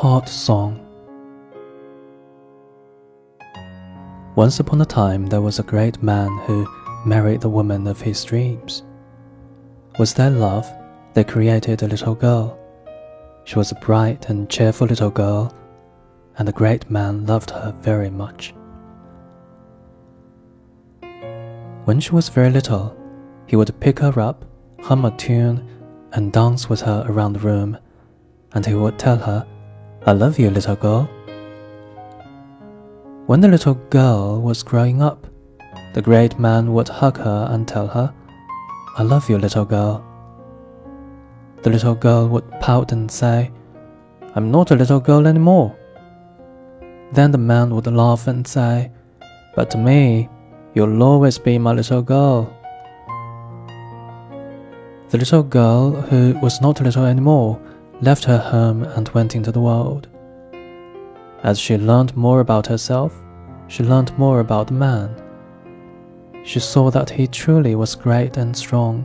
Heart Song Once upon a time there was a great man who married the woman of his dreams. With their love, they created a little girl. She was a bright and cheerful little girl, and the great man loved her very much. When she was very little, he would pick her up, hum a tune, and dance with her around the room, and he would tell her, I love you, little girl. When the little girl was growing up, the great man would hug her and tell her, I love you, little girl. The little girl would pout and say, I'm not a little girl anymore. Then the man would laugh and say, But to me, you'll always be my little girl. The little girl, who was not little anymore, left her home and went into the world. As she learned more about herself, she learned more about the man. She saw that he truly was great and strong,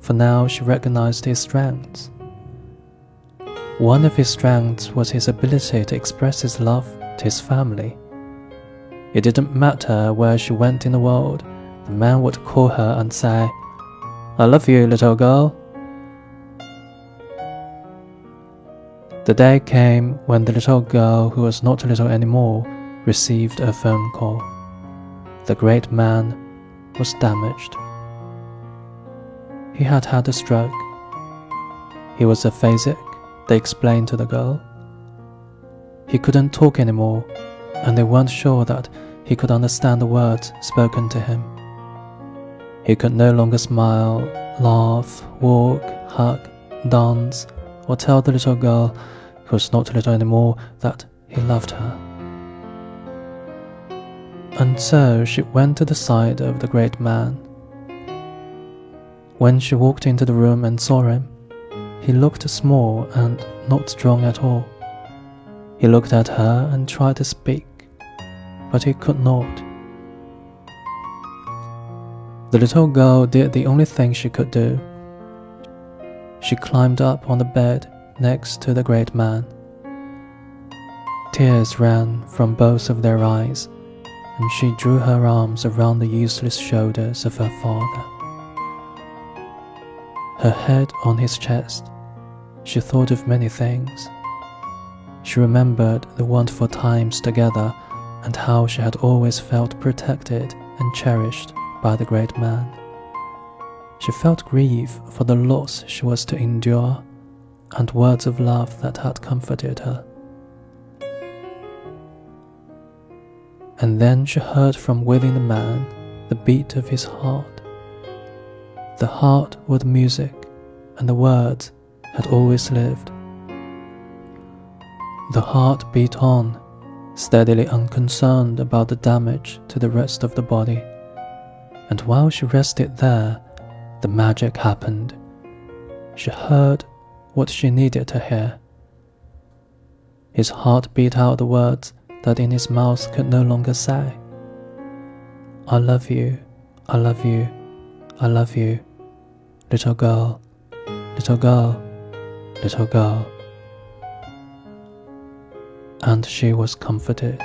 for now she recognized his strengths. One of his strengths was his ability to express his love to his family. It didn't matter where she went in the world, the man would call her and say, I love you, little girl. The day came when the little girl, who was not little anymore, received a phone call. The great man was damaged. He had had a stroke. He was aphasic, they explained to the girl. He couldn't talk anymore, and they weren't sure that he could understand the words spoken to him. He could no longer smile, laugh, walk, hug, dance, or tell the little girl, who was not little anymore, that he loved her. And so she went to the side of the great man. When she walked into the room and saw him, he looked small and not strong at all. He looked at her and tried to speak, but he could not. The little girl did the only thing she could do. She climbed up on the bed next to the great man. Tears ran from both of their eyes, and she drew her arms around the useless shoulders of her father. Her head on his chest, she thought of many things. She remembered the wonderful times together and how she had always felt protected and cherished by the great man. She felt grief for the loss she was to endure and words of love that had comforted her. And then she heard from within the man the beat of his heart. The heart with music, and the words had always lived. The heart beat on, steadily unconcerned about the damage to the rest of the body and while she rested there, the magic happened. She heard what she needed to hear. His heart beat out the words that in his mouth could no longer say. I love you, I love you, I love you, little girl, little girl, little girl. And she was comforted.